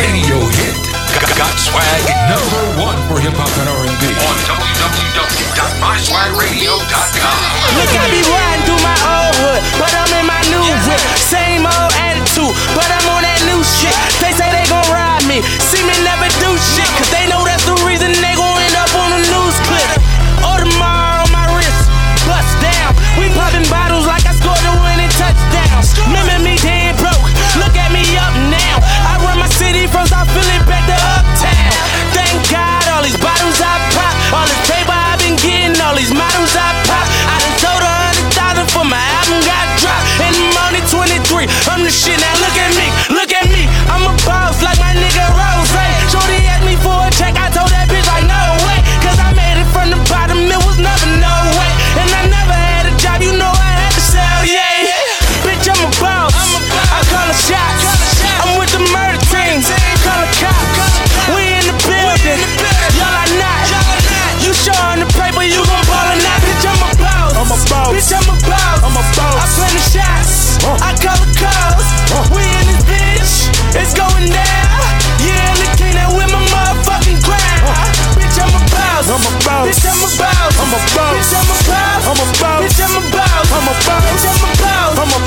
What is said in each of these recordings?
radio hit. Got, got swag number one for hip hop and R&B on www.myswagradio.com. Look, I be riding through my old hood, but I'm in my new whip. Same old attitude, but I'm on that new shit. They say they gon' ride me, see me never do shit, cause they know that's the reason they gon' 23. I'm the shit now. Look at me.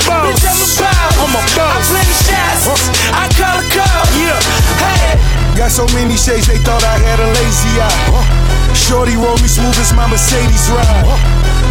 Boss. Bitch, I'm a boss. I'm a boss. I plan the shots. I call the call. Yeah. Hey. Got so many shades, they thought I had a lazy eye. Shorty roll me smooth as my Mercedes ride.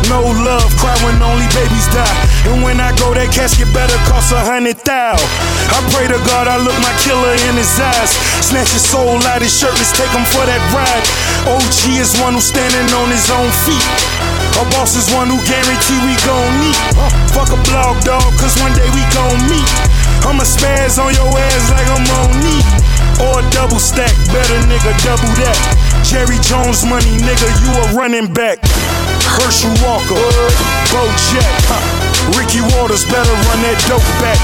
No love, cry when only babies die. And when I go, that casket better cost a hundred thou. I pray to God I look my killer in his eyes. Snatch his soul out his shirt, let's take him for that ride. OG is one who's standing on his own feet. A boss is one who guarantee we gon' meet. Uh, fuck a blog dog, cause one day we gon' meet. I'ma spaz on your ass like I'm on knee. Or double stack, better nigga, double that. Jerry Jones money, nigga, you a running back. Herschel Walker, Bojack, huh. Ricky Watters better run that dope back.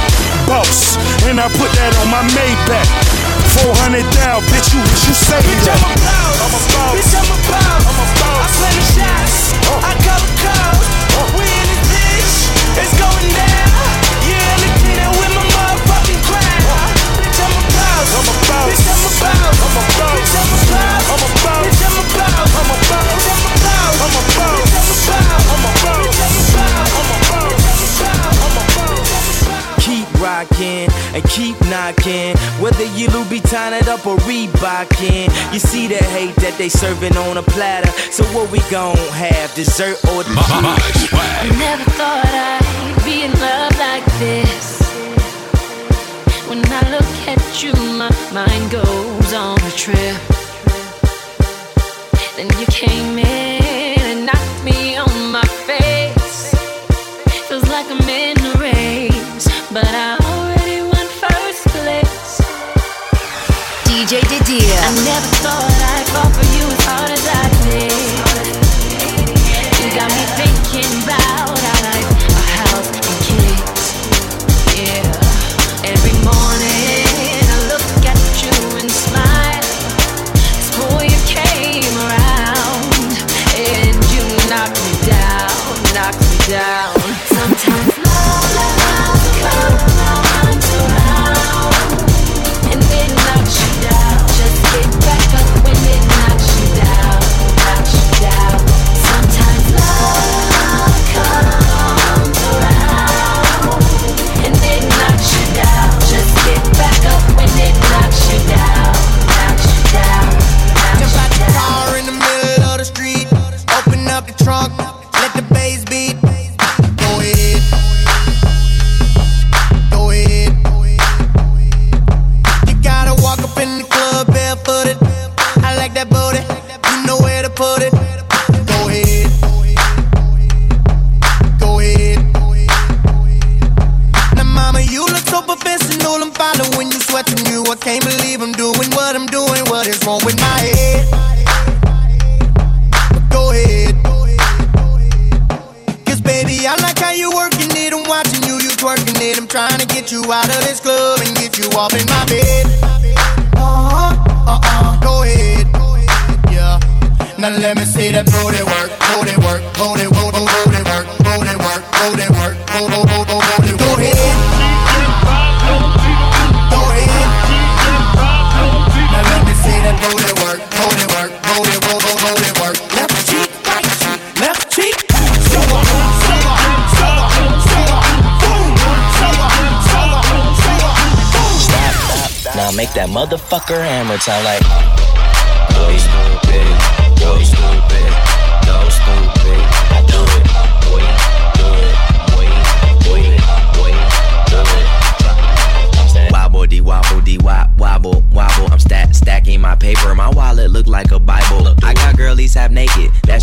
Boss, and I put that on my Maybach. 400 down, bitch, you wish you say Bitch. I'm a boss. I'm a boss. Bitch, I'm a boss. I'm a boss. I plan the shots. I the calls. We in this bitch. It's going down. Yeah, the king that with my motherfucking crown. Bitch, I'm a boss. I'm a boss. Bitch, I'm a boss. I'm a boss. Bitch, I'm a boss. I'm a boss. Bitch, I'm a boss. I'm a boss. Bitch, I'm a boss. I'm a boss. Bitch, I'm a boss. I'm a boss. Bitch, I'm a boss. Rocking and keep knocking. Whether you Louboutin it up or Reebokin. You see the hate that they serving on a platter. So what we gon' have? Dessert or the My, my, my. Never thought I'd be in love like this. When I look at you, my mind goes on a trip. Then you came in DJ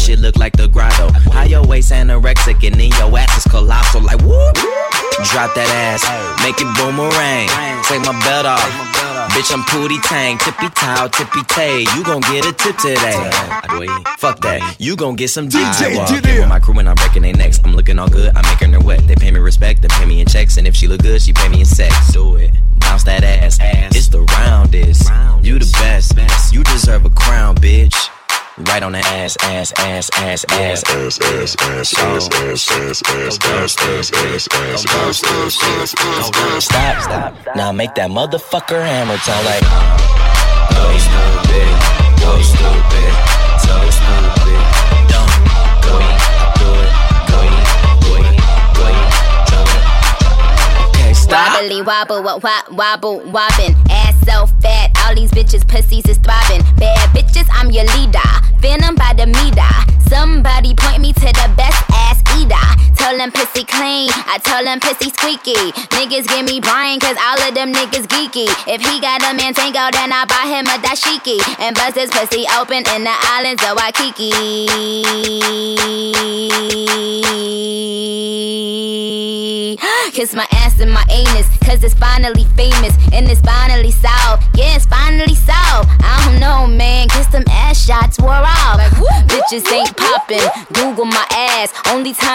shit look like the grotto. How your waist anorexic and then your ass is colossal. Like whoop. Drop that ass, make it boomerang. Take my belt off. Bitch, I'm Pootie Tang, tippy towel, tippy tay. You gon' get a tip today. Fuck that, you gon' get some DJ DJ. With my crew when I'm breaking their necks. I'm looking all good, I'm making her wet. They pay me respect, they pay me in checks. And if she look good, she pay me in sex. Do it. Bounce that ass. It's the roundest. You the best. You deserve a crown, bitch. Right on the ass, ass, ass, ass, ass. ass, ass, ass, ass, ass, ass, ass, ass, ass, ass, ass, ass, ass, ass, ass, ass. Stop, stop. Now make that motherfucker hammer time like. Go stupid, go stupid, so stupid. Wobbly wobble, wop, wop, wobble, wobbin'. Ass so fat, all these bitches' pussies is throbbing. Bad bitches, I'm your leader. Venom by the meter. Somebody point me to the best ass eater. Tell them pussy clean, I tell them pussy squeaky. Niggas give me Brian, cause all of them niggas geeky. If he got a man tango, then I buy him a dashiki. And bust his pussy open in the islands of Waikiki. Kiss my ass and my anus, cause it's finally famous. And it's finally solved. Yeah, it's finally solved. I don't know, man, cause them ass shots wore off. Bitches ain't popping. Google my ass. Only time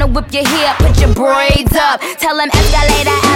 to whip your hair, put your braids up. Tell him escalator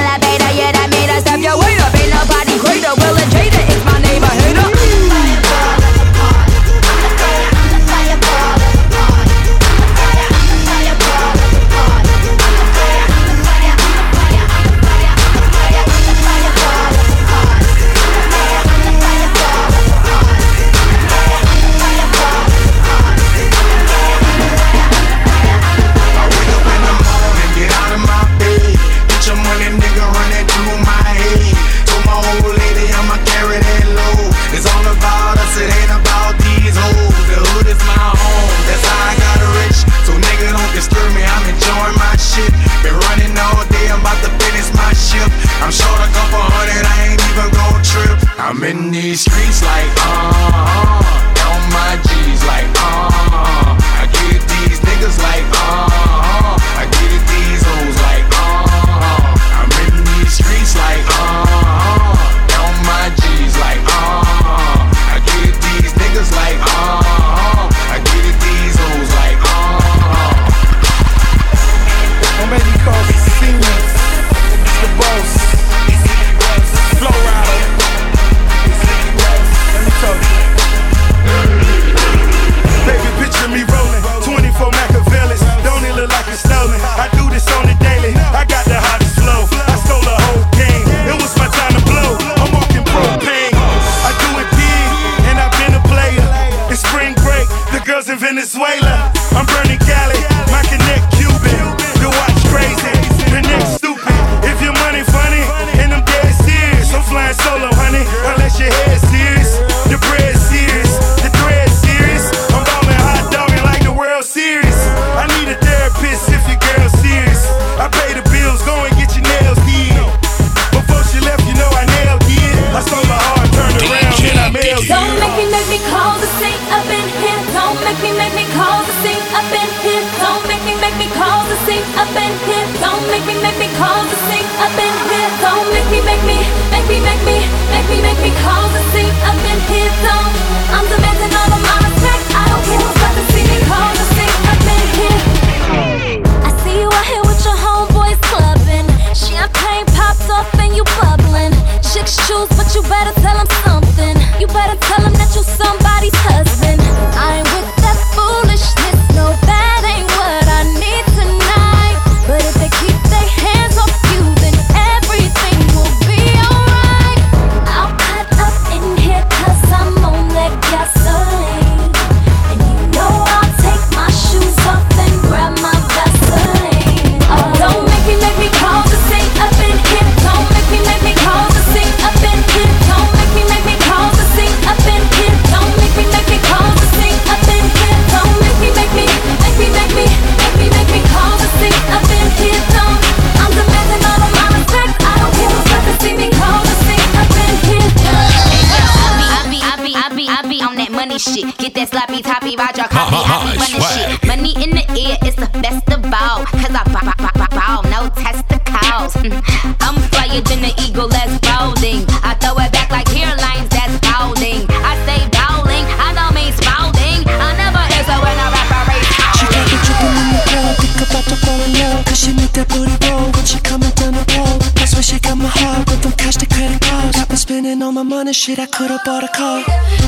bought a car.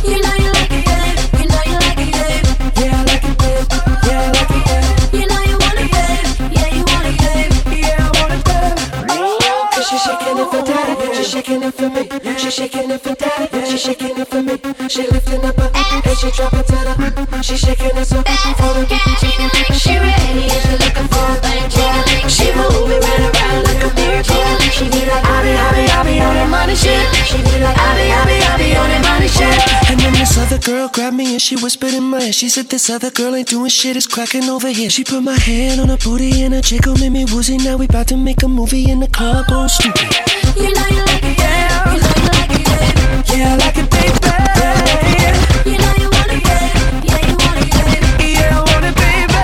You know you like it, babe. You know you like it, babe. Yeah, I like it, babe. Yeah, I like it, babe. You know you want it, babe. Yeah, you want it, babe. Yeah, I want it, babe. Oh, Cause she's shaking it for daddy. She's shaking it for me. She's shaking it for daddy. She's shaking it for me. She lifting up her and she dropping to the. She's shaking it so for the. other girl grabbed me and she whispered in my ear. She said, This other girl ain't doing shit, it's cracking over here. She put my hand on her booty and her jiggle made me woozy. Now we about to make a movie in the club, go stupid. You know you like it, yeah. You know you like it, yeah. Yeah, I like it, baby. You know you want it, yeah. Yeah, you want it, baby. Yeah, I want it, baby.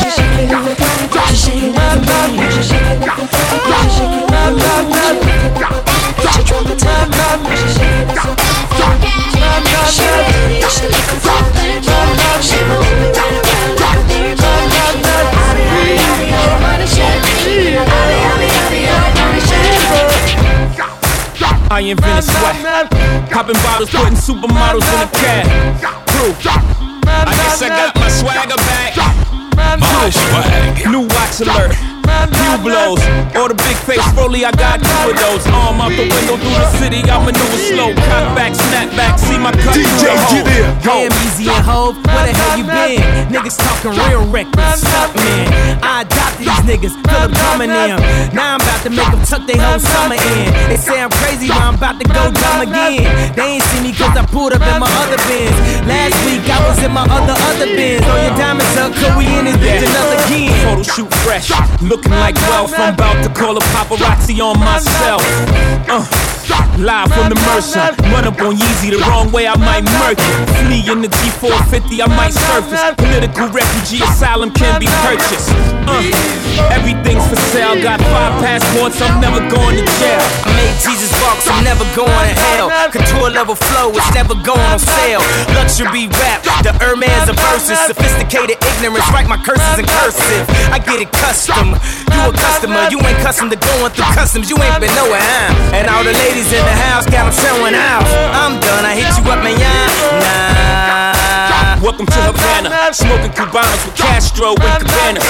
Just shake it, baby. Just shake it, baby. Swag. Popping bottles, putting supermodels in a cab. I guess I got my swagger back. My swag. New watch alert. Few blows, or the big face Rolly, I got two of those. Arm out the window through the city, I maneuver slow. Cut back, snap back, see my cut DJ through the hole. Damn easy and hope, where the hell you been? Niggas talking real reckless, up man. I adopted these niggas, Philip Drummond them. Now I'm about to make them tuck their whole summer in. They say I'm crazy, but I'm about to go dumb again. They ain't see me cause I pulled up in my other bins. Last week I was in my other other bins. Throw your diamonds up, cause we in this bitch another again. Photo shoot fresh, looking like wealth. I'm about to call a paparazzi on myself. Uh, live from the Mercer. Run up on Yeezy the wrong way, I might murk it. Flee in the G450, I might surface. Political refugee asylum can be purchased. Uh, everything's for sale. Got five passports, I'm never going to jail. I made Jesus box, I'm never going to hell. Couture level flow, it's never going on sale. Luxury rap, the Hermes of verses. Sophisticated ignorance, write my curses in cursive. I get it custom. You a customer, you ain't custom to going through customs. You ain't been nowhere, huh? And all the ladies in the house got them showing out. I'm done, I hit you up, man, yeah. Nah. Welcome to Havana, smoking Cubanos with Castro and Cabanas.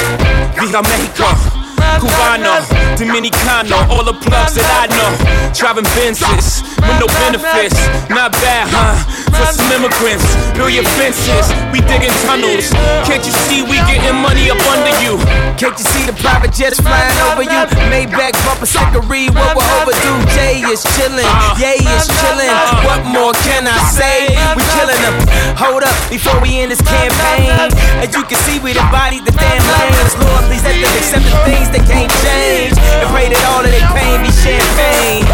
Viva Mexico, Cubano, Dominicano, all the plugs that I know. Driving Benzes with no benefits, not bad, huh? For some immigrants, build your fences, we digging tunnels. Can't you see we getting money up under you? Can't you see the private jets flying over you? Maybach bumper stickery, what we're overdue. Jay is chillin', Yay is chillin'. What more can I say? We killin' them. Hold up, before we end this campaign. As you can see, we done bodied the damn lanes. Lord, please let them accept the things that can't change. And pray that all of their pain be champagne.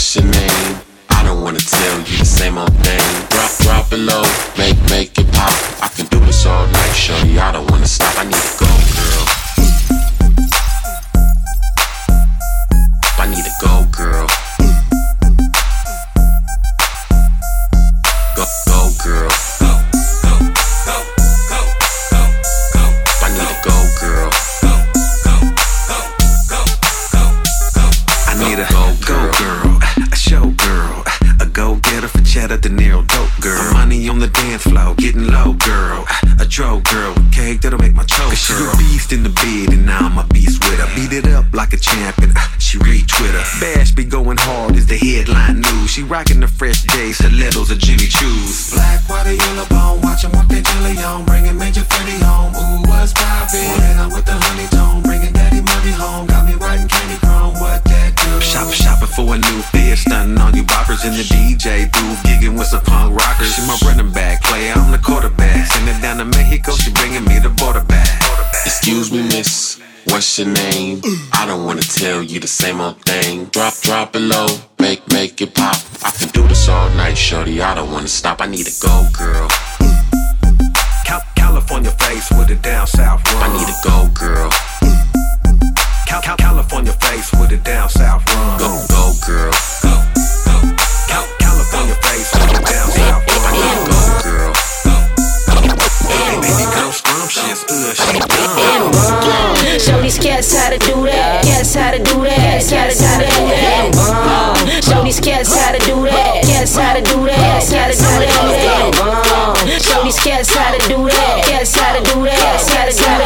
What's your name? I don't wanna tell you the same old thing. Drop, drop it low, make, make it pop. I can do this all night, shorty. I don't wanna stop. I need I don't wanna tell you the same old thing. Drop, drop it low, make, make it pop. I can do this all night, shorty. I don't wanna stop. I need to go, girl. Cal- California face with a down south run. I need to go, girl. Cal- Cal- California face with a down south run. Go, go, girl. Cats how to do that. Cats how to do that. Cats how to do that. Show these cats how to do that. Cats how to do that. How to do that. Show these cats how to do that. Cats how to do that. Cats how to do that.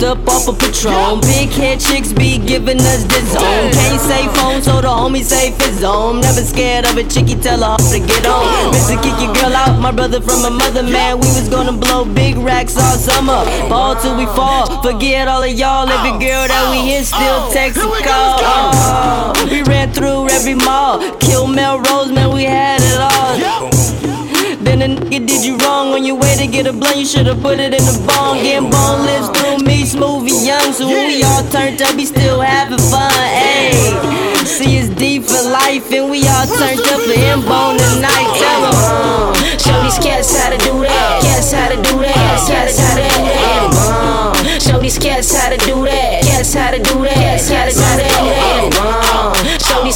Turned up off a Patron. Big head chicks be giving us the zone. Can't say phone, so the homie say his zone. Never scared of a chickie, tell her to get on. Mr. Kick your girl out, my brother from a mother, man. We was gonna blow big racks all summer. Ball till we fall. Forget all of y'all. Every girl that we hit still text and call. Oh, we ran through every mall. Kill Melrose, man, we had it all. Then a nigga did you wrong on your way to get a blunt. You should've put it in the bone. Getting bone lives through me, smooth and young. So when we all turned up, we still having fun. Ayy, see it's deep for life, and we all turned up for him bone tonight. Tell him. Show these cats how to do that. Cats how to do that. Cats how to do that. Show these cats how to do that. Cats how to do that. Cats how to do that. Wrong.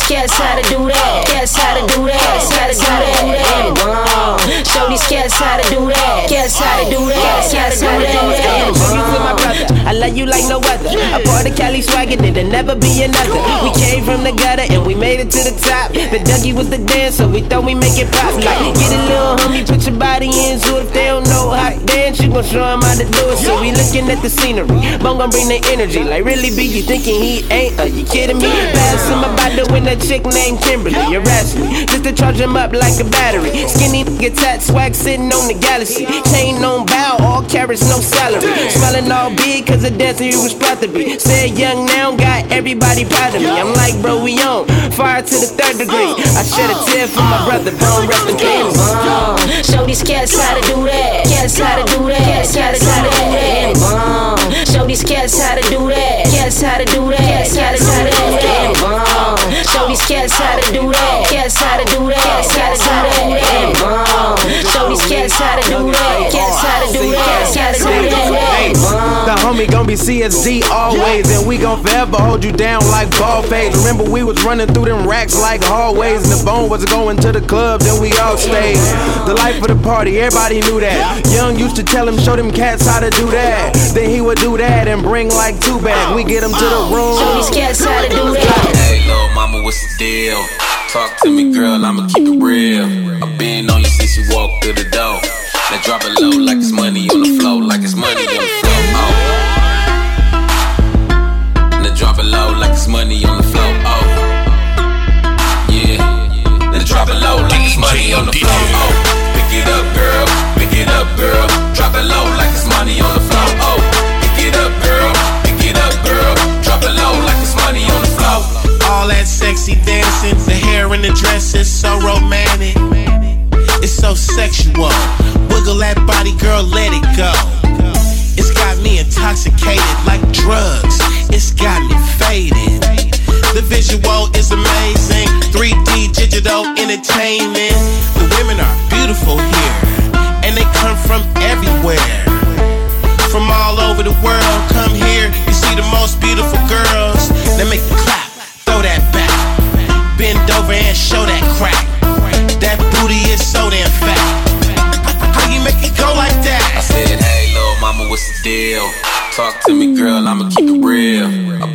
Cats how to do that. Cats how to do that. Cats how to do that. Show these cats how to do that. Cats how to do that. Cats how to do that. You with my brother. I love you like no other. A part of Cali swagger, there'll never be another. We came from the gutter and we made it to the top. The Dougie was the dancer, we thought we make it pop. Like, get a little homie, put your body in. So if they don't know how to dance, you gon' show 'em how to do it. So we looking at the scenery. Bone gon' bring the energy. Like, really be you thinking he ain't? Are you kidding me? Pass him about to win a chick named Kimberly. Asking me just to charge him up like a battery. Skinny nigga tat swag sitting on the galaxy. Chain on bow, all carrots, no salary. Smiling all big cause the dancer he was proud to be. Said young now, got everybody proud of me. I'm like, bro, we on fire to the third degree. I shed a tear for my brother, bone rest the. Uh, show these cats how to do that. Cats how to do that. Cats how to do that. Uh, show these cats how to do that. Cats how to do that. Cats how to do that. Cats how to do that. Cats how to do that. Cats how to do that. Show these cats how to do that. Cats how to do that. Cats how to do that. The homie gon' be CSD always, and we gon' forever hold you down like ball fades. Remember we was running through them racks like hallways, and the bone was going to the club, then we all stayed. The life of the party, everybody knew that. Young used to tell him, show them cats how to do that. Then he would do that and bring like two back. We get him to the room. Show these cats how to do that. What's the deal? Talk to me, girl, I'ma keep it real. I've been on you since you walked through the door. Now drop it low like it's money on the floor, like it's money on the floor. Oh. Now drop it low like it's money on the floor. Oh. Yeah. Now drop it low like it's money on the floor. Oh. Pick it up, girl. Pick it up, girl. Drop it low like it's money on All that sexy dancing, the hair and the dress is so romantic. It's so sexual. Wiggle that body, girl, let it go. It's got me intoxicated like drugs. It's got me faded. The visual is amazing. 3D digital entertainment. The women are beautiful here, and they come from everywhere. From all over the world, come here. You see the most and show that crack. That booty is so damn fat. How you make it go like that? I said, hey, little mama, what's the deal? Talk to me, girl, I'ma keep it real. I've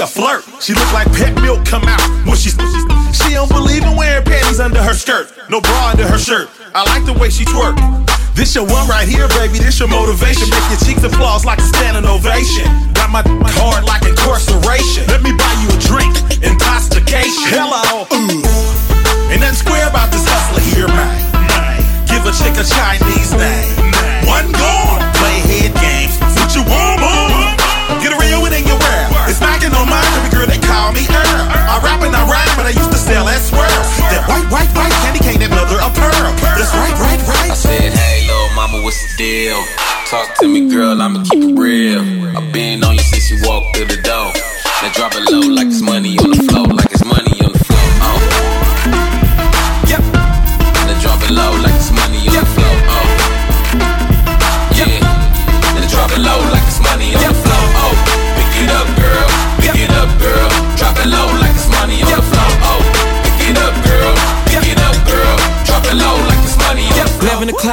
a flirt. She look like pet milk come out when she's. She don't believe in wearing panties under her skirt. No bra under her shirt. I like the way she twerk. This your one right here, baby. This your motivation. Make your cheeks applause like a standing ovation. Got my card like incarceration. Let me buy you a drink. Intoxication. Hello. Ooh. Ain't nothing square about this hustler here, man. Give a chick a Chinese name. One gone. Play head games. What you want, boy? Get a real in your knocking on mine, baby girl, they call me Earl. I rap and I rhyme, but I used to sell that swirl. That white, white, white candy cane, that mother of pearl. That's right, right, right. I said, hey, little mama, what's the deal? Talk to me, girl, I'ma keep it real. I've been on you since you walked through the door. Now drop it low like it's money on the floor,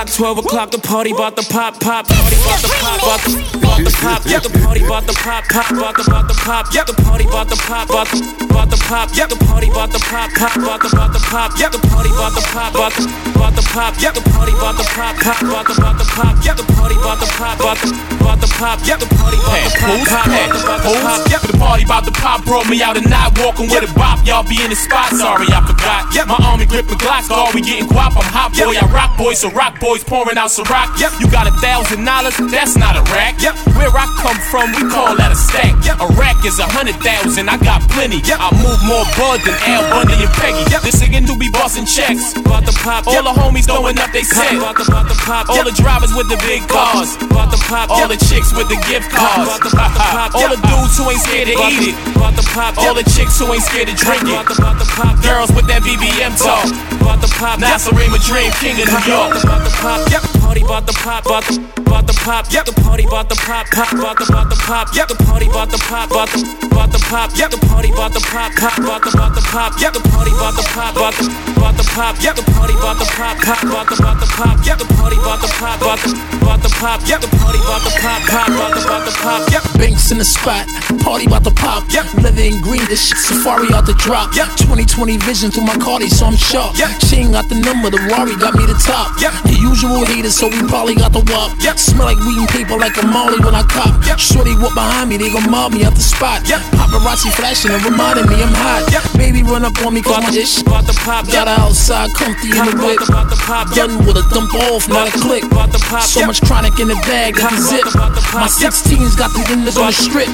o'clock, 12 o'clock, the party bout the pop, pop, party bout the pop, bout the, bout the pop, yeah, the party bout the pop, pop, bout the, bout the pop, yeah, the party bout the pop, bout the, bout the pop, yeah, the party bout the pop, pop, bout the, bout the pop, yeah, the party bout the pop, bout the, bout the pop, yeah, the party bout the pop, pop, bout the, bout the pop, yeah, the party bout the pop, about to, about to pop. Yep, the party about to pop, pop, about to pop. Yep, the party about to pop. Brought me out and not walking with a bop. Y'all be in the spot. Sorry, I forgot. Yep, my army gripping Glocks. All we getting guap. I'm hot boy. I rock boy. So rock boys pouring out some rock. Yep, you got a thousand dollars. That's not a rack. Yep, where I come from, we call that a stack. Yep, a rack is a hundred thousand. I got plenty. Yep, I move more bud than Al Bundy and Peggy. Yep, this nigga do be bossing checks. About to pop. All the homies throwing up they set. About to, about to pop. All the drivers with the big cars. About to pop. All the chicks with the gift cards. About to pop. All the dudes who ain't scared to eat it. About to pop. All the chicks who ain't scared to drink it. About to pop. Girls with that BBM talk. About to pop. Nasarima Dream King of New York. To pop pop, yep. Party bought the pop, bought the bought the pop, yep. The party bought the pop, pop, bought the bought the pop, yep. The party bought the pop, bought the bought the pop, yep. The party bought the pop, pop, bought the bought the pop, yep. The party bought the pop, bought the bought the pop, yep. The party bought the pop, pop, bought the bought the pop, yep. The party bought the pop, bought the bought the pop, yep. The party bought the pop, pop, bought the bought the pop, yep. Banks in the spot, party bought the pop, yep. Leather and green, this shit safari out the drop, yep. 2020 vision through my cardi, so I'm sharp. Yep. Ching got the number, the worry got me the top. Yep. The usual haters, so we probably got the wop. Yep. Smell like weed and paper like a molly when I cop. Yep. Shorty walk behind me, they gon' mob me out the spot. Yep. Paparazzi flashing and reminding me I'm hot. Yep. Baby run up on me cause my dish about to pop. Got her outside, comfy in the whip. About to pop. Done with a dump off, not a click. About to pop. So much chronic in the bag, got the zip. My 16's got the windows on the strip.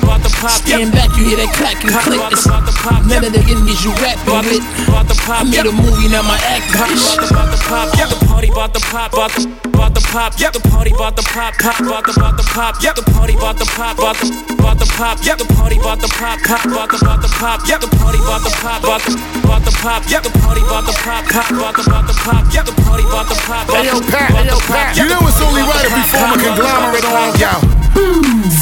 Stand back, you hear that clack and click. It's none of the enemies you rap with. I made a movie, now my act. About to pop. Yep. The party about to pop. About Bought the pop, yep. the party bought the pop, pop, bought the bought the pop, yep. the party bought the pop, bought the bought the pop, yep. the party bought the pop, pop, bought the bought the pop, yep. the party bought the pop, bought the bought the pop, yep. the party bought the pop, pop, bought the bought the pop, yep. the party bought the pop, hey yo Pat, hey yo Pat, you know it's only right if we form a conglomerate on y'all.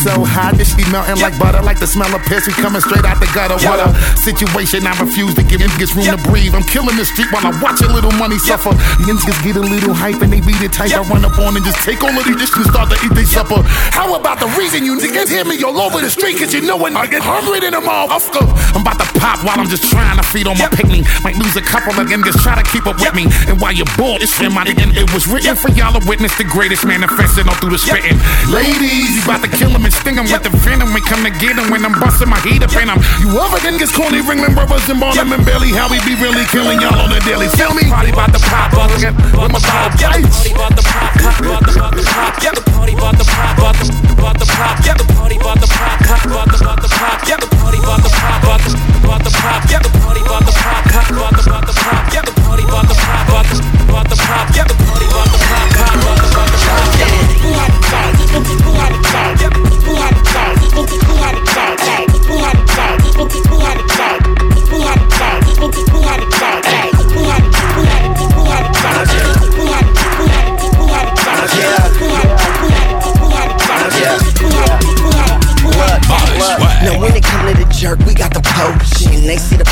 So hot, this be melting like butter, like the smell of piss. We coming straight out the gutter. What a situation! I refuse to give niggas room to breathe. I'm killing the street while I watch a little money suffer. The niggas get a little hype and they beat it tight. I run up on and just take all of these dishes and start to eat their supper. How about the reason you niggas hear me all over the street? Cause you know when I get hungry than a motherfucker. I'm about to pop while I'm just trying to feed on my picnic. Might lose a couple of niggas try to keep up with me. And while you're bored, it's in my and it was written for y'all to witness the greatest manifesting all through the spitting. Ladies, about to kill them and sting them with the venom. We come to get them when I'm busting my heat up in them. You other than gets corny, Ringling Brothers and Barnum and Billy. How we be really killing y'all on the daily. Feel me? Party about to pop, up. With my pop, Party about to pop, pop, about to about to pop. Yeah, the party about to pop, about to about to pop. Yeah, the party about to pop, pop, about to about to pop. Yeah, the party about to pop, about to about to pop. Yeah, the party about to pop, pop, about to about to pop. Yeah, the party about to pop, about to about to pop. Yeah, the party about to pop, pop, about to about to pop. Yeah, who had the charge? Who had the yeah.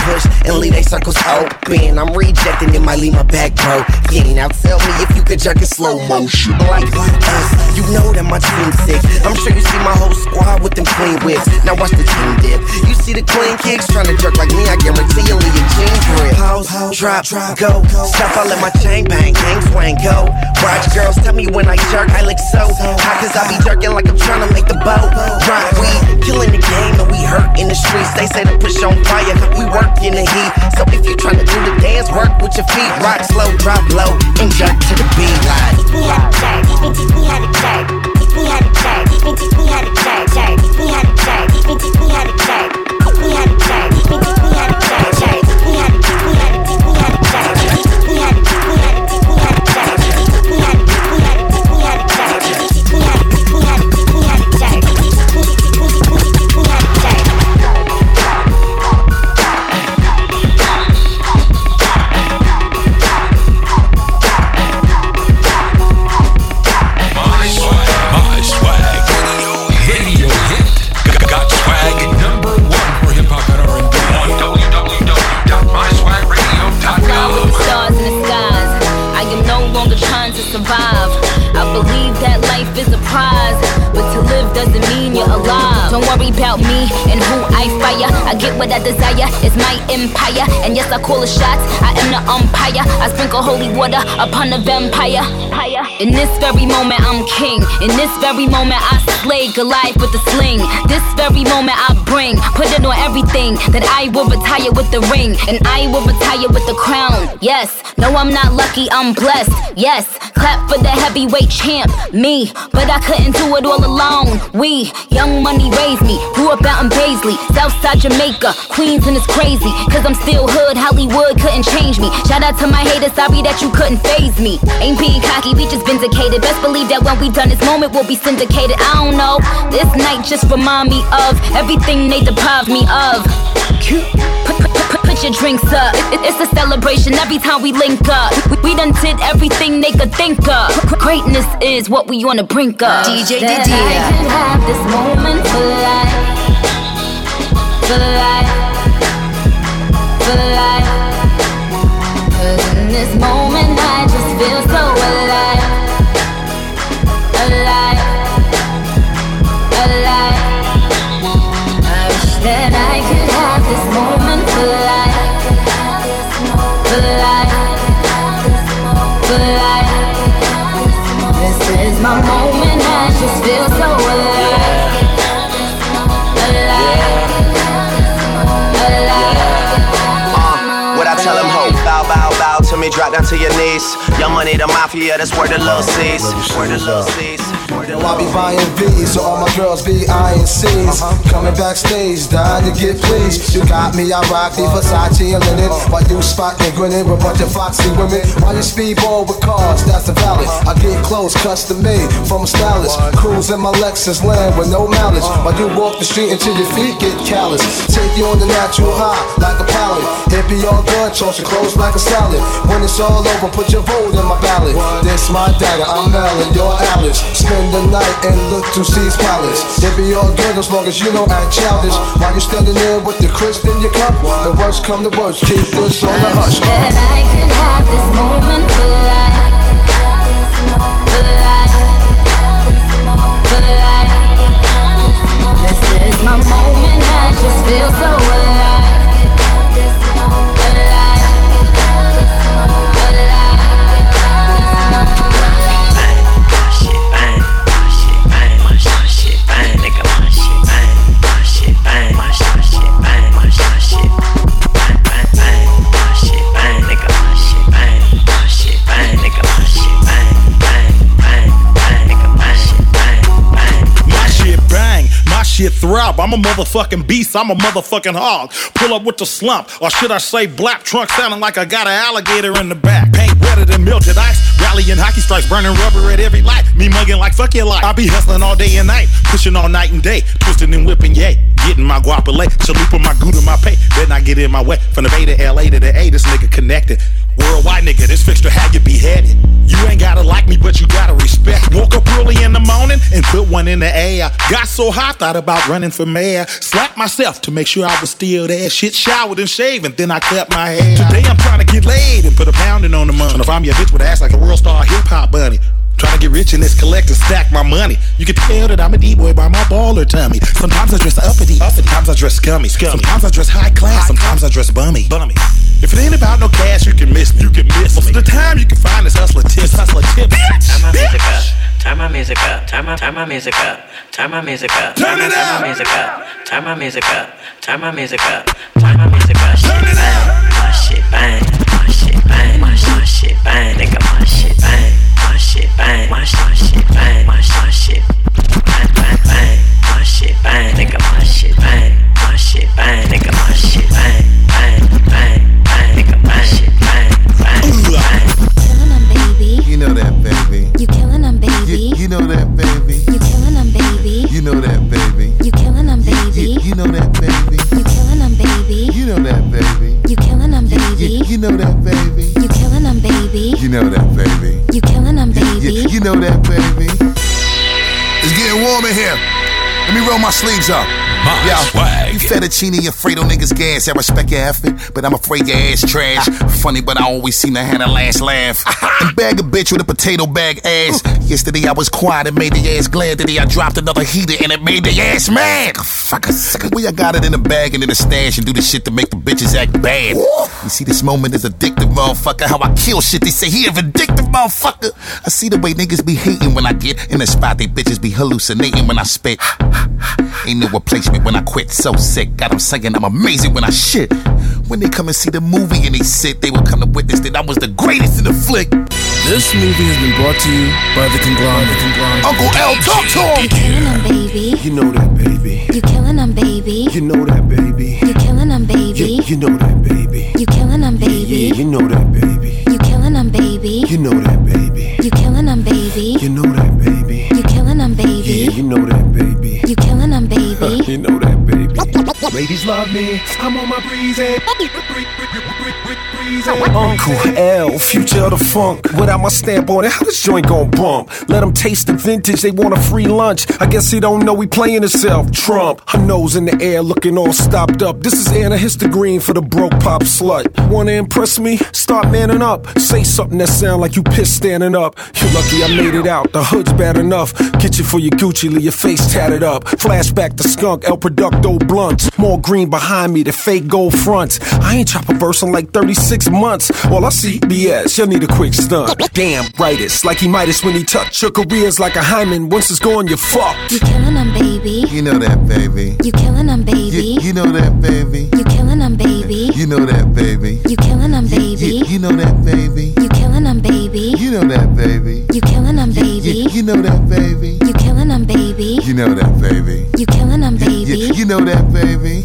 Push and leave they circles open. I'm rejecting, it might leave my back broken. Now tell me if you could jerk in slow motion. Like us, uh, you know that my team sick. I'm sure you see my whole squad with them clean whips. Now watch the team dip. You see the clean kicks trying to jerk like me, I guarantee you'll leave your jeans grip. Pause, drop, go. Stop, I let my chain bang, gang swing, go. Watch girls tell me when I jerk, I look so hot cause I be jerking like I'm trying to make the boat. Rock we killing the game and we hurt in the streets. They say to push on fire, we work stuck in the heat. So if you're tryna do the dance, work with your feet. Rock slow, drop low, and jump to the beat. Like, teach me how to jerk, teach me how to jerk, teach me how to jerk, teach me how to jerk, teach me how to jerk, teach me how to jerk. playa. I get what I desire, it's my empire. And yes, I call the shots, I am the umpire. I sprinkle holy water upon the vampire. In this very moment, I'm king. In this very moment, I slay Goliath with the sling. This very moment, I bring, put it on everything that I will retire with the ring. And I will retire with the crown. Yes, no, I'm not lucky, I'm blessed. Yes, clap for the heavyweight champ, me. But I couldn't do it all alone. We, young money raised me, grew up out in Baisley, Southside Jamaica, Queens, and it's crazy. Cause I'm still hood, Hollywood couldn't change me. Shout out to my haters, sorry that you couldn't phase me. Ain't being cocky, we just vindicated. Best believe that when we done this moment, we'll be syndicated. I don't know, this night just remind me of everything they deprived me of. Put, put, put, put your drinks up. It- it's a celebration every time we link up. We, we done did everything they could think of. Greatness is what we on the brink of. DJ Didier. I could have this moment for life. For life. For life. To your knees. Your money, the mafia, that's where the little C's. Where the little C's. Yo, I be buying V's, so all my girls be eyeing C's. Uh-huh. Coming backstage, dying to get pleased. You got me, I rock the Versace and linen. Uh-huh. While you spot and grinning with a bunch of foxy women. While you speedball with cars, that's the valid. Uh-huh. I get clothes custom made from a stylist. Cruise in my Lexus land with no mileage. While you walk the street until your feet get callous. Take you on the natural high, like a pallet. It be all good, toss your clothes like a salad. When it's all over, put your vote in my ballot. This my dagger, I'm Melon, you're Alice. Spend the night and look to C's palace. It be all good as long as you don't act childish. While you standing there with the crisp in your cup, the worst come to worst, keep this on the hush. That I could have this moment. This is my moment, I just feel so shit throb. I'm a motherfucking beast, I'm a motherfucking hog. Pull up with the slump, or should I say black trunk sounding like I got an alligator in the back. Paint wetter than melted ice, rallying hockey strikes, burning rubber at every light. Me mugging like fuck your life. I be hustling all day and night, pushing all night and day, twisting and whipping, yay. Getting my guapole, chalupa my gouda, my pay. Then I get in my way. From the Bay to LA to the A, this nigga connected. Worldwide nigga, this fixture how you beheaded. You ain't gotta like me, but you gotta respect. Woke up early in the morning and put one in the air. Got so hot, thought about running for mayor. Slapped myself to make sure I was still there. Shit showered and shaving, then I cut my hair. Today I'm trying to get laid and put a pounding on the money. And if I'm your bitch with ass like a world star hip hop bunny. Trying to get rich in this collect and stack my money. You can tell that I'm a D-boy by my baller tummy. Sometimes I dress uppity, sometimes I dress scummy. scummy. Sometimes I dress high class, sometimes I dress bummy. Bummy. If it ain't about no cash, you can miss me. You can miss Most of the time, you can find this hustler tips. Hustler tips. Turn my music up. Turn my music up. Turn my turn my music up. Turn my music up. Turn it Turn up. my music up. Turn my music up. Turn my music up. Turn my music up. Roll my sleeves up. My swag. You fettuccine Fredo niggas gas. I respect your effort, but I'm afraid your ass trash. Funny, but I always seem to have the last laugh. and bag a bitch with a potato bag ass. Yesterday I was quiet and made the ass glad. Today I dropped another heater and it made the ass mad. Fuck a sucker. We I got it in the bag and in the stash and do the shit to make the bitches act bad. You see, this moment is addictive, motherfucker. How I kill shit. They say he a vindictive motherfucker. I see the way niggas be hating when I get in the spot. They bitches be hallucinating when I spit. Ain't no replacement when I quit. So sick. Got 'em saying I'm amazing when I shit. When they come and see the movie and they sit, they will come to witness that I was the greatest in the flick. This movie has been brought to you by the conglomerate. Uncle L, talk to him. You killing them, baby. You know that, baby. You killing them, baby. You know that, baby. You killing them, baby. You know that, baby. You killing them, baby. You know that, baby. You killing them, baby. You know that, baby. You killing them, baby. You know that, baby. You killing them, baby. You know that, baby. You killing them, baby. You know that, baby. Ladies love me. I'm on my breezy. Uncle L, future of the funk. Without my stamp on it, how this joint gon' bump? Let them taste the vintage, they want a free lunch. I guess he don't know we playing himself. Trump, her nose in the air, looking all stopped up. This is Anna Histogreen for the broke pop slut. Wanna impress me? Start manning up. Say something that sound like you pissed standing up. You're lucky I made it out. The hood's bad enough. Get you for your Gucci, leave your face tatted up. Flashback to skunk, El Producto blunts. More green behind me, the fake gold fronts. I ain't chop a verse in like 36 months. All I see BS, you'll need a quick stunt. Damn, brightest, like he Midas when he touch your careers like a hymen. Once it's gone, you're fucked. You killing them, baby. You know that, baby. You killing them, baby. You, you know that, baby. You killing them, baby. You know that, baby. You killing them, baby. You, you know that, baby. You killing them, baby. You know that, baby. You killing them, baby. You, know that, baby. You killing them, baby. You know that, baby. You killing them, baby. you know that, baby.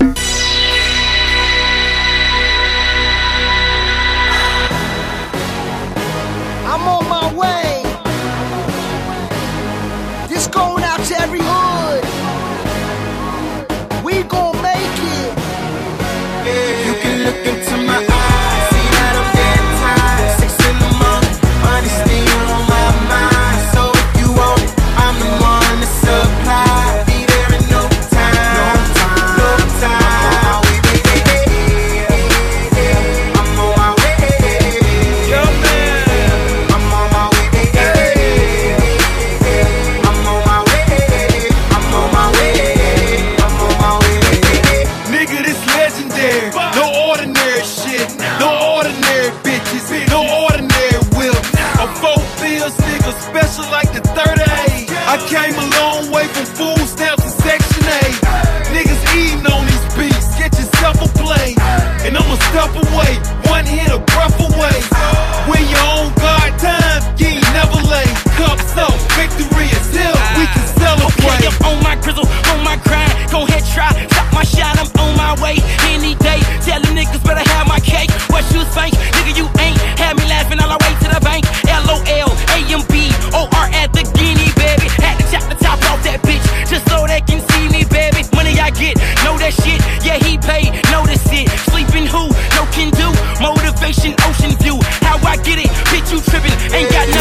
Away. One hit a breath away. When you're on guard time, you ain't never late. Cups up, victory is here. We can ah. celebrate. Okay, I'm on my grizzle, on my grind. Go ahead, try. Stop my shot, I'm on my way. Any day, tell them niggas better have my cake. What you think? Nigga, you ain't. Had me laughing all the way to the bank. LOL, AMB, OR at the guinea, baby. Had to chop the top off that bitch, just so they can see me, baby. Money I get, know that shit. Yeah, he paid, Motivation, ocean view. How I get it? Bitch, you tripping. Ain't got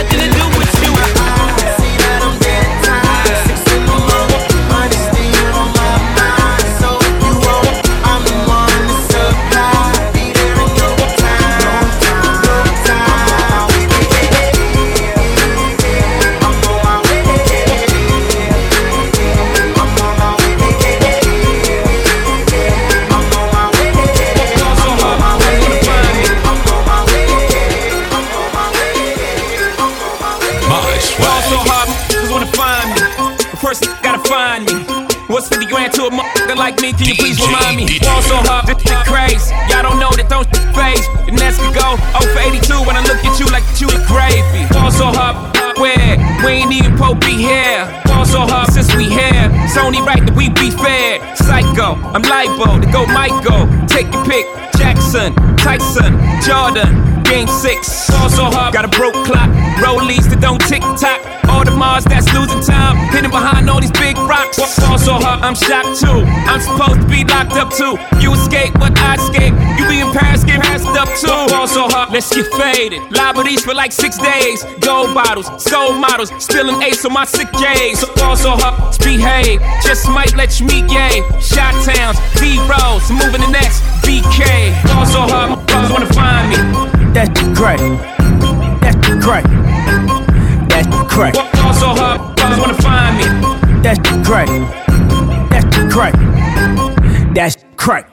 like me? Can you please remind me? Ball so hard, shit crazy. Y'all don't know that don't phase. And that's we go 0 for 82 when I look at you like you the gravy. Ball so hard, where? We ain't even po be here. Ball so hard since we here. It's only right that we be fair. Psycho, I'm libo to go Michael. Take your pick. Jackson, Tyson, Jordan, Game six. Ball so hard, got a broke clock. Rollies that don't tick tock. All the Mars that's losing time. Hidden behind all these big rocks. Also, her, I'm shocked too. I'm supposed to be locked up too. You escape, but I escape. You be in Paris, get passed up too. Also, her, let's get faded. Liberties for like six days. Gold bottles, soul models, spilling ace on my sick days. So also, her, behave. Just might let you meet gay. Shot towns, B rolls, moving the next BK. Also, her, brothers wanna find me. That's crack. That's crack. That's crack. Also, her, brothers wanna find me. That's the crack. That's crack. That's crack.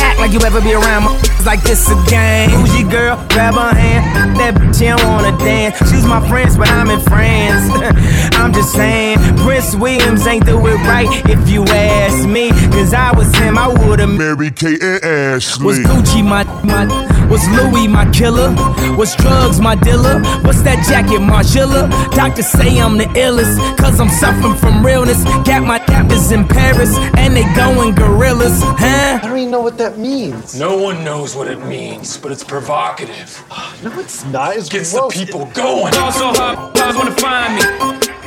like you ever be around my like this a game. Who's your girl? Grab her hand. That bitch, she don't wanna dance. She's my friends, but I'm in France. I'm just saying, Prince Williams ain't do it right if you ask me. Cause I was him, I would've married Kate and Ashley. Was Gucci my, my, was Louis my killer? Was drugs my dealer? What's that jacket, Margiela? Doctors say I'm the illest, cause I'm suffering from realness. Got my captors in Paris, and they going gorillas, huh? I don't even know what that means. No one knows what it means, but it's provocative. No, it's not. It's Gets gross. the people going. Also, her, brothers wanna find me.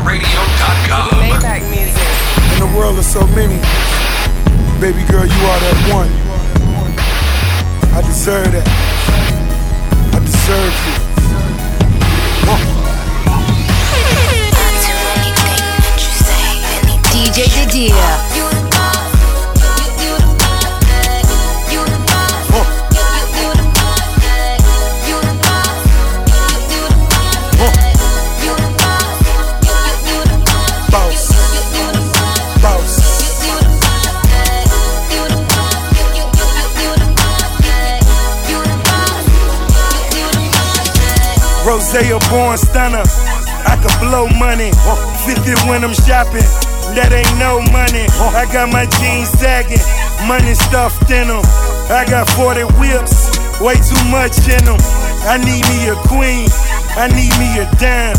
www.myswagradio.com. In the world of so many, baby girl, you are that one. I deserve that. I deserve you. DJ Didier. Rosea born stunner. I could blow money. 50 when I'm shopping. That ain't no money. I got my jeans sagging. Money stuffed in them. I got 40 whips. Way too much in them. I need me a queen. I need me a dime.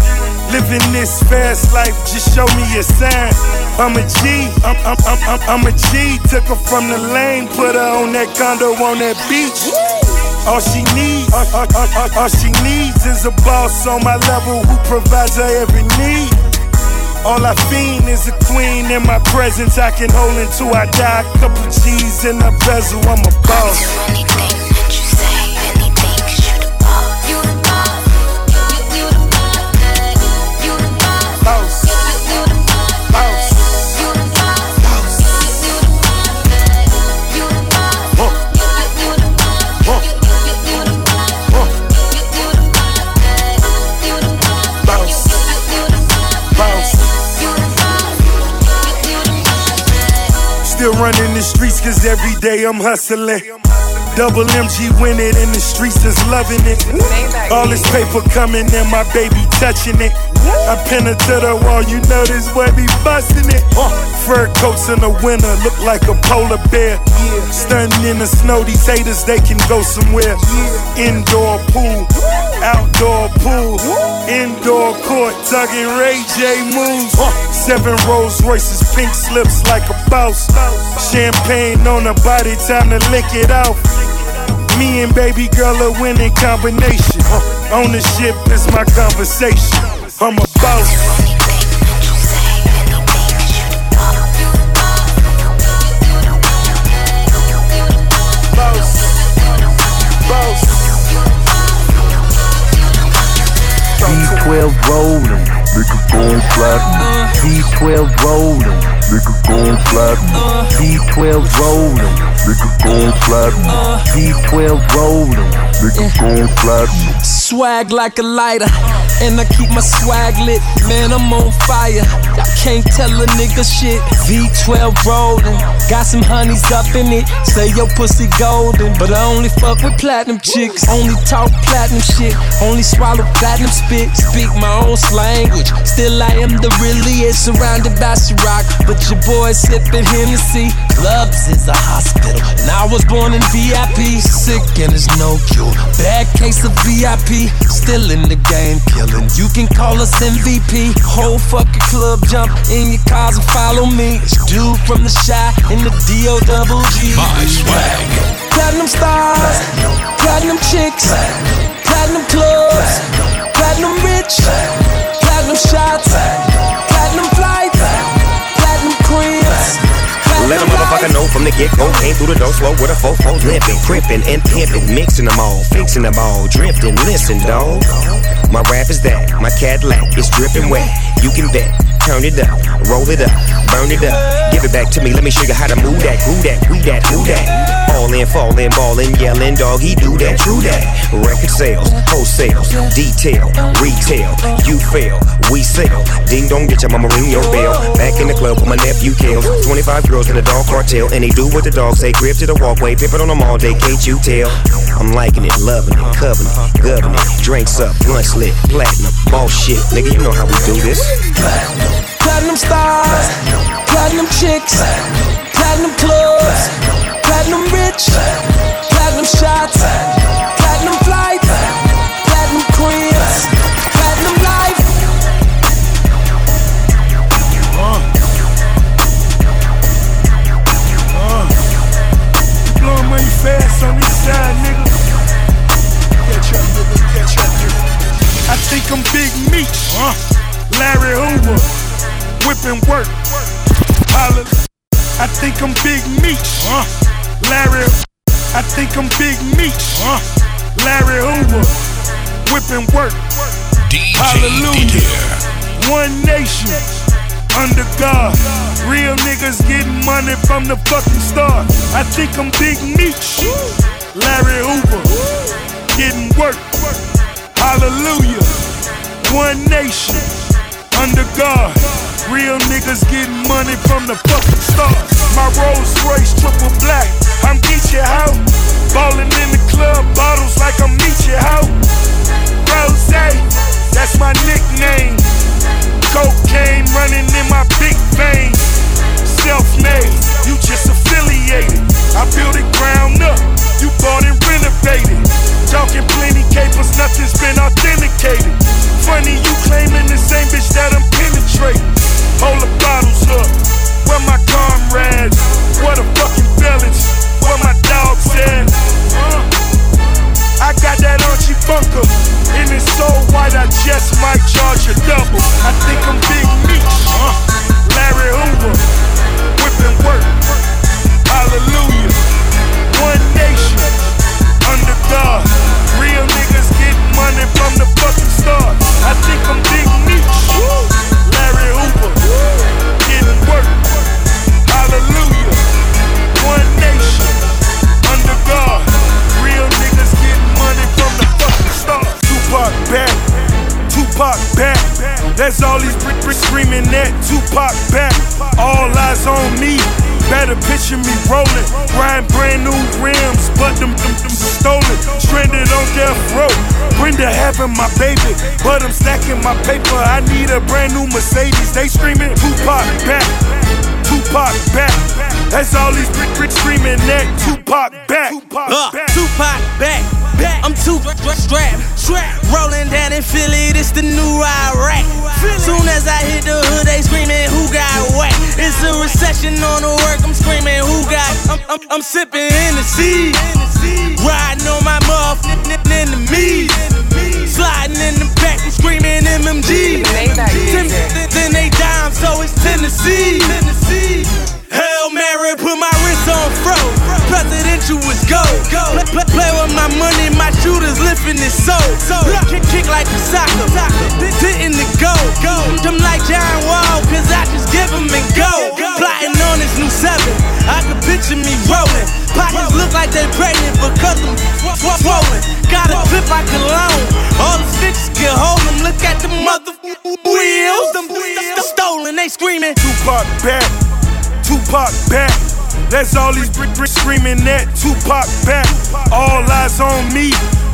Living this fast life, just show me a sign. I'm a G, I'm, I'm, I'm, I'm, I'm a G. Took her from the lane, put her on that condo on that beach. All she needs, all, all, all, all, she needs is a boss on my level who provides her every need. All I fiend is a queen in my presence. I can hold until I die. Couple G's in a bezel, I'm a. Boss. Streets cause every day I'm hustling. Double MG win it in the streets is loving it. All this paper coming and my baby touching it. I pin her to the wall, you know this boy be busting it. Fur coats in the winter look like a polar bear. Stunting in the snow, these haters they can go somewhere. Indoor pool, outdoor pool, indoor court, tugging Ray J moves. Seven Rolls Royces, pink slips like a boss. Champagne on the body, time to lick it off. Me and baby girl a winning combination. Ownership is my conversation. I'm a boss. Boss. Boss. V12 rolling, niggas going platinum. V12 rolling, niggas going platinum. V12 rolling, niggas going platinum. V12 rolling, niggas going platinum. Swag like a lighter. And I keep my swag lit, man, I'm on fire. I can't tell a nigga shit. V12 rolling, got some honeys up in it. Say your pussy golden, but I only fuck with platinum chicks. Only talk platinum shit, only swallow platinum spit. Speak my own language, still I am the realest. Surrounded by Ciroc, but your boy sipping Hennessy. Clubs is a hospital, and I was born in VIP. Sick and there's no cure. Bad case of VIP, still in the game, killing. You can call us MVP. Whole fucking club jump in your cars and follow me. It's dude from the Chi in the D O double G. My swag. Platinum stars, platinum chicks, platinum clubs, platinum rich, platinum shots, Let a motherfucker know from the get go. Came through the door slow with a four four limping, crimping and pimping, mixing them all, fixing them all, drifting. Listen, dog. My rap is that, my Cadillac is dripping wet. You can bet. Turn it up, roll it up, burn it up. Give it back to me, let me show you how to move that, who that, we that, who that. All in, falling, ballin', yelling, dog, he do that, true that. Record sales, wholesales, detail, retail, you fail, we sell. Ding dong, get your mama ring your bell. Back in the club with my nephew Kales. 25 girls in a dog cartel, and they do what the dogs say. Grip to the walkway, pimpin' on them all day, can't you tell? I'm liking it, loving it, covering it, governing it. Drinks up, blunts lit, platinum, ball shit. Nigga, you know how we do this. Platinum stars, platinum chicks, platinum clubs, platinum rich, platinum shots, I think I'm Big Meech, huh? Larry Hoover, whipping work. Holla. I think I'm Big Meech, huh? Larry. I think I'm Big Meech, huh? Larry Hoover, whipping work. Hallelujah. One nation under God. Real niggas getting money from the fucking start. I think I'm Big Meech, Larry Hoover, getting work. Hallelujah. One nation under God. Real niggas getting money from the fucking start. My Rolls Royce triple black. I'm Geechee out. Ballin' in the club, bottles like I'm Meechee out. Rose, that's my nickname. Cocaine running in my back, Tupac back. That's all these brick brick screaming at Tupac back. All eyes on me.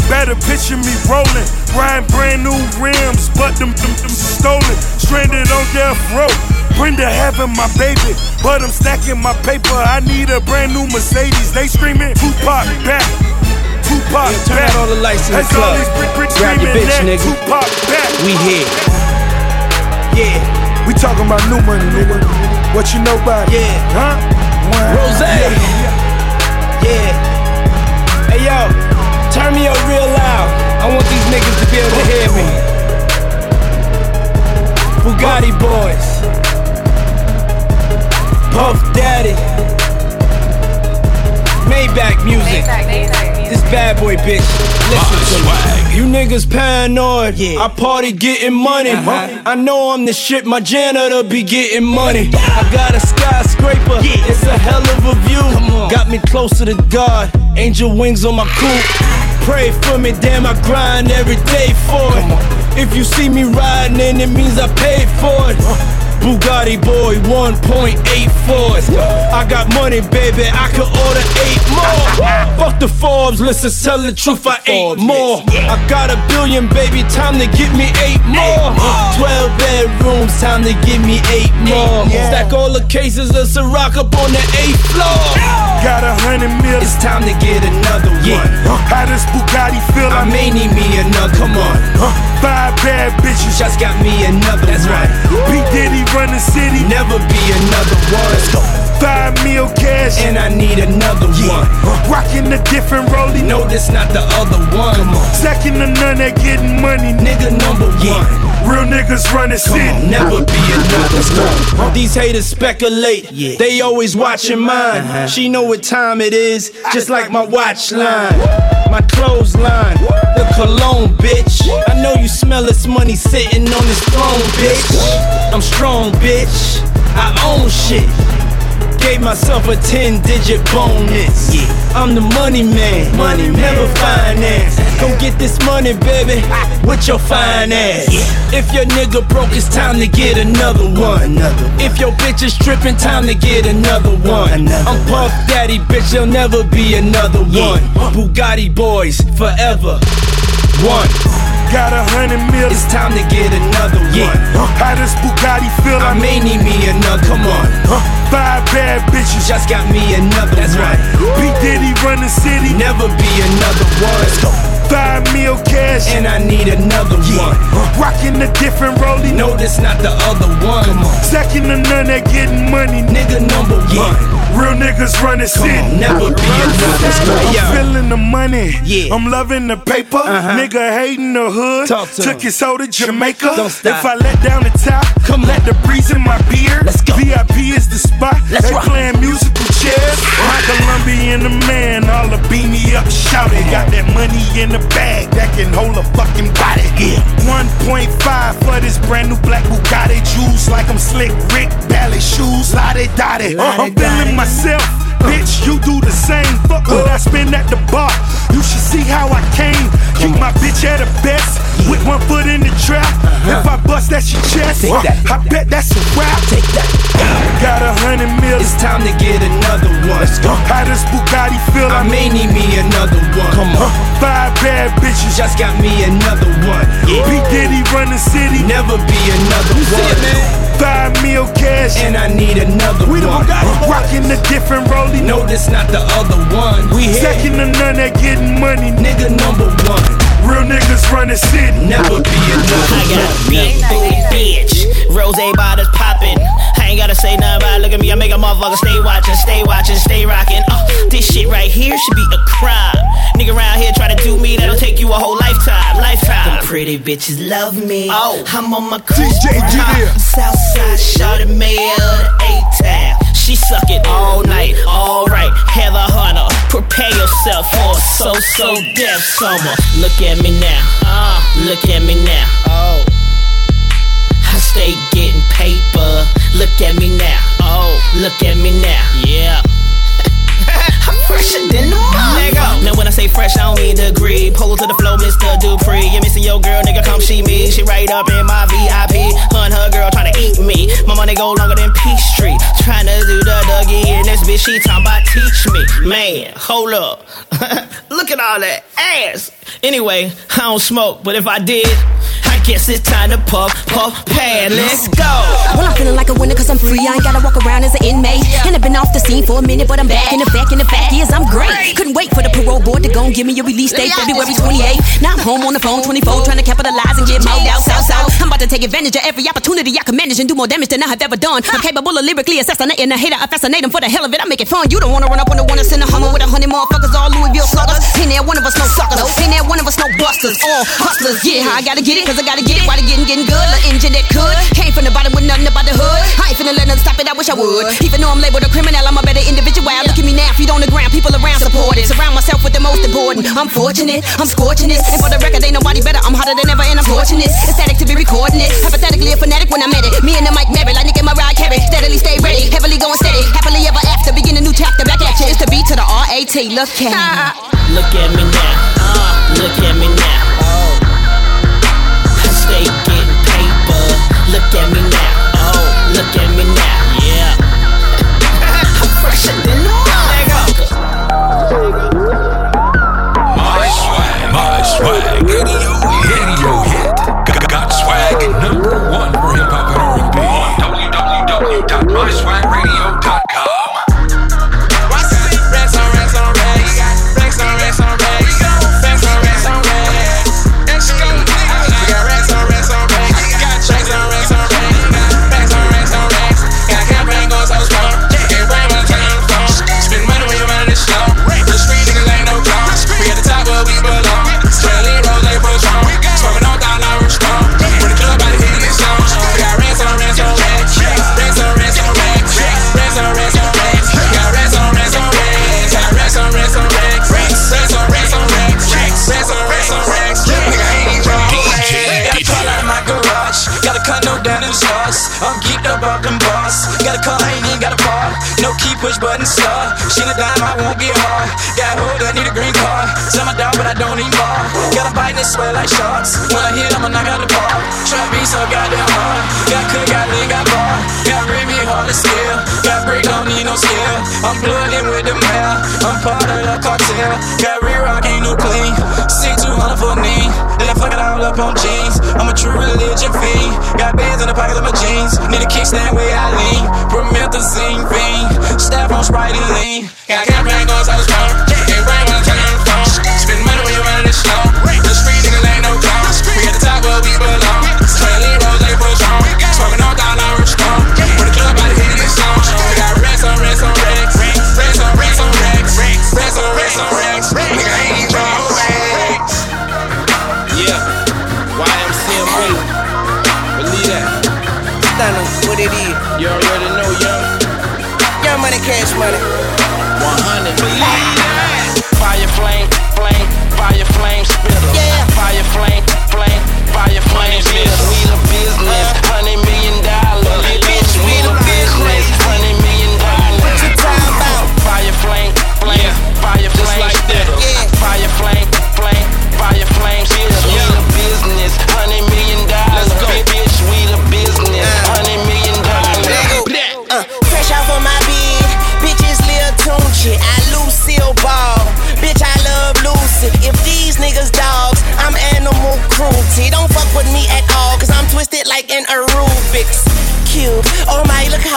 Better picture me rolling, riding brand new rims, but them, them, them stolen, stranded on death row. Brenda having my baby, but I'm stacking my paper. I need a brand new Mercedes. They screaming Tupac back, Tupac Turn back. out all the lights in the That's club. all these brick brick Grab your screaming bitch, at nigga. Tupac back. We here. Yeah. We talking about new money, nigga. What you know about it? Yeah. Huh? Rose. Yeah. Hey yo, turn me up real loud. I want these niggas to be able to hear me. Bugatti boys. Puff Daddy. Maybach music. This bad boy bitch. Listen to me. You niggas paranoid. Yeah. I party getting money. I know I'm the shit. My janitor be getting money. I got a skyscraper. yeah. It's a hell of a view. Got me closer to God. Angel wings on my coupe. Pray for me, damn, I grind every day for it. If you see me riding, then it means I paid for it. Bugatti boy 1.84s. I got money, baby, I could order eight more. Fuck the Forbes, listen, tell the truth, I ate more. I got a billion, baby, time to get me eight more. 12 bedrooms, time to give me eight more. Stack all the cases of Ciroc up on the eighth floor. Got a hundred mil. It's time to get another one. How does Bugatti feel? I may need me another. Come on. Five bad bitches. Just got me another That's one. right. P. Diddy run the city. Never be another one. Let's go. Five mil cash. And I need another one. Rocking a different rollie. No, this not the other one. Second to none at getting money. Nigga number one. Real niggas run the Come city. never be another one. These haters speculate. Yeah. They always watching mine. Uh-huh. She know what time it is, just like my watch line. My clothesline, the cologne, bitch. I know you smell this money sitting on this throne, bitch. I'm strong, bitch. I own shit. Gave myself a 10 digit bonus. I'm the money man, money never finance. Go get this money, baby, with your fine ass. If your nigga broke, it's time to get another one. If your bitch is tripping, time to get another one. I'm Puff Daddy, bitch, there'll never be another one. Bugatti boys, forever. One. Got a hundred mil. It's time to get another one. How does Bugatti feel? I may need me another. Come on. Five bad bitches. Just got me another That's one. right. P. Diddy run the city. Never be another one. Let's go. Five mil cash. And I need another one. Rocking a different rollie. No, this not the other one. Second to none at getting money. Nigga number one. Real niggas run the city. never be another I'm feeling the money. Yeah. I'm loving the paper. Uh-huh. Nigga hating the hood. Talk to Took him. his soul to Jamaica. If I let down the top, Come let the breeze in my beard. Let's go. VIP is the spot. Let's they rock. playing musical My Colombian the man, all the beam me up, shouted. Got that money in the bag that can hold a fucking body. Yeah. 1.5 for this brand new black Bugatti juice, like I'm slick Rick Ballet shoes, lottie dottie. I'm feeling myself. Bitch, you do the same. Fuck what I spend at the bar. You should see how I came. Keep my bitch at her best. With one foot in the trap. If I bust, that's your chest. Take that. I bet that's a wrap. Take that. Got a hundred mil. It's time to get another one. Let's go. How does Bugatti feel? I may need me another one. Come on. Five bad bitches. Just got me another one. P. Diddy run the city. Never be another one. Five mil cash. And I need another We the one. Bugatti boys. Rocking a different rollie. No, this not the other one. We here. Second to none at getting money. Nigga number one. Real niggas run the city. Never be another I got one. big booty bitch. Rose bottles poppin'. I ain't gotta say nothing about it. Look at me. I make a motherfucker stay watching, stay watching, stay rocking. Uh, this shit right here should be a crime. Nigga around here try to do me, that'll take you a whole lifetime. Lifetime. Them pretty bitches love me. Oh, I'm on my cruise. DJ Junior. Southside shot of mayor A-Town. She suck it all night, alright. Heather Hunter, prepare yourself for a so-so death summer. Look at me now, uh, look at me now. Oh. I stay getting paper. Look at me now. Oh, look at me now. Yeah. I'm fresher than the mother. Now when I say fresh, I don't me degree. Pull to the flow, Mr. Dupree. You're missing your girl, nigga, come see me. She right up in my VIP. Hun, her girl trying to eat me. My money go longer than Peachtree. Trying to do the Dougie in this bitch, she talking about teach me. Man, hold up. Look at all that ass. Anyway, I don't smoke, but if I did, I guess it's time to puff, puff, pad. Let's go. Well, I'm feeling like a winner cause I'm free. I ain't gotta walk around as an inmate. Scene for a minute, but I'm back. And the fact, and the fact is I'm great. Couldn't wait for the parole board to go and give me a release date, February 28th. Now I'm home on the phone 24, trying to capitalize and get moved out south south. I'm about to take advantage of every opportunity I can manage and do more damage than I have ever done. I'm capable of lyrically assassinating a hater. I fascinate him for the hell of it. I make it fun. You don't wanna run up on the one that's in the Hummer with a hundred motherfuckers, all Louisville sluggers. Ain't there one of us no suckers? Ain't there one of us no busters? All hustlers. Yeah, I gotta get it, cause I gotta get it. Why they getting, getting good? The engine that could. Came from the bottom with nothing about the hood. I ain't finna let nothing stop it. I wish I would. Even though I'm labeled a criminal, I'm a better individual. Look at me now, feet on the ground, people around supported. Surround myself with the most important. I'm fortunate, I'm scorching it. And for the record, ain't nobody better. I'm hotter than ever, and I'm fortunate. Ecstatic to be recording it. Hypothetically a fanatic when I met it. Me and the mic married, like Nick and Mariah Carey. Steadily stay ready, heavily going steady. Happily ever after, begin a new chapter. Back at you. It's the beat to the R A T. Look at me. Look at me now. Uh, look at me now. I stay getting paper. Look at me I'm geeked up off them bars. Got a car, I ain't even got a bar. No key, push button, star. She a dime, I won't get hard. Got hold, I need a green card. Tell my dog, but I don't need bar. Got a bite and sweat like sharks. When I hit, I'ma knock out the bar. Trap beat so goddamn hard. Got cook, got lean, got bar. Got Remy, hard to scale. Got break, don't need no skill. I'm blooded with the mail. I'm part of the cartel. Got re-rock, ain't no clean. Two hundred for a knee. Then I fuck it all up on jeans. I'm a true religion fiend. Got bands in the pockets of my jeans. Need a kickstand where I lean. Promethazine fiend. Staff on Sprite and lean. Got campaign going so strong. Can't bring one turn on the phone. Spend money when you're running this slow.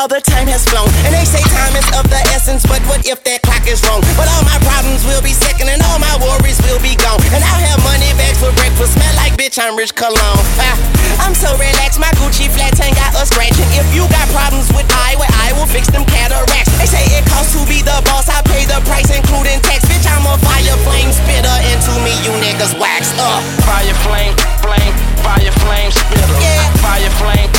How the time has flown. And they say time is of the essence, but what if that clock is wrong? But all my problems will be second, and all my worries will be gone. And I'll have money bags for breakfast, smell like bitch, I'm rich cologne. Ah, I'm so relaxed, my Gucci flats ain't got a scratch. And if you got problems with I, well, I will fix them cataracts. They say it costs to be the boss, I pay the price, including tax. Bitch, I'm a fire flame spitter, and to me, you niggas wax up. Fire flame, flame, fire flame spitter. Yeah. Fire flame,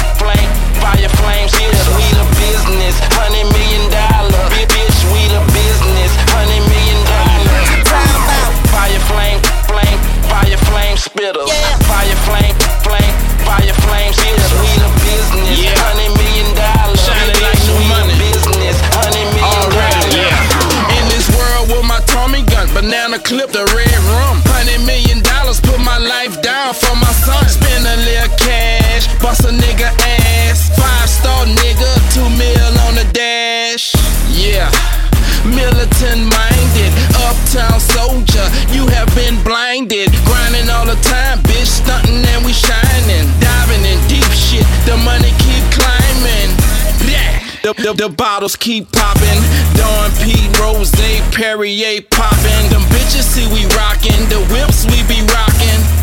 Bust a nigga ass. Five star nigga, two mil on the dash. Yeah. Militant minded, uptown soldier, you have been blinded. Grinding all the time, bitch, stunting and we shining. Diving in deep shit, the money keep climbing. Yeah. The, the, the bottles keep popping. Don P, Rose, Perrier popping. Them bitches see we rocking, the whips we be rocking.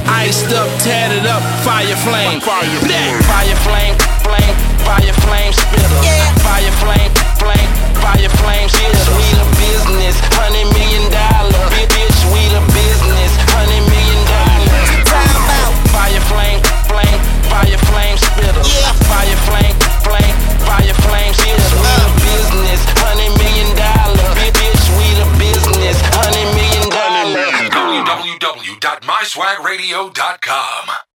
Iced up, tatted up, fire flame. Fire flame, fire flame, flame, fire flame spitter. Yeah. Fire flame, flame, fire flame spitter. We the business, honey. Radio.com.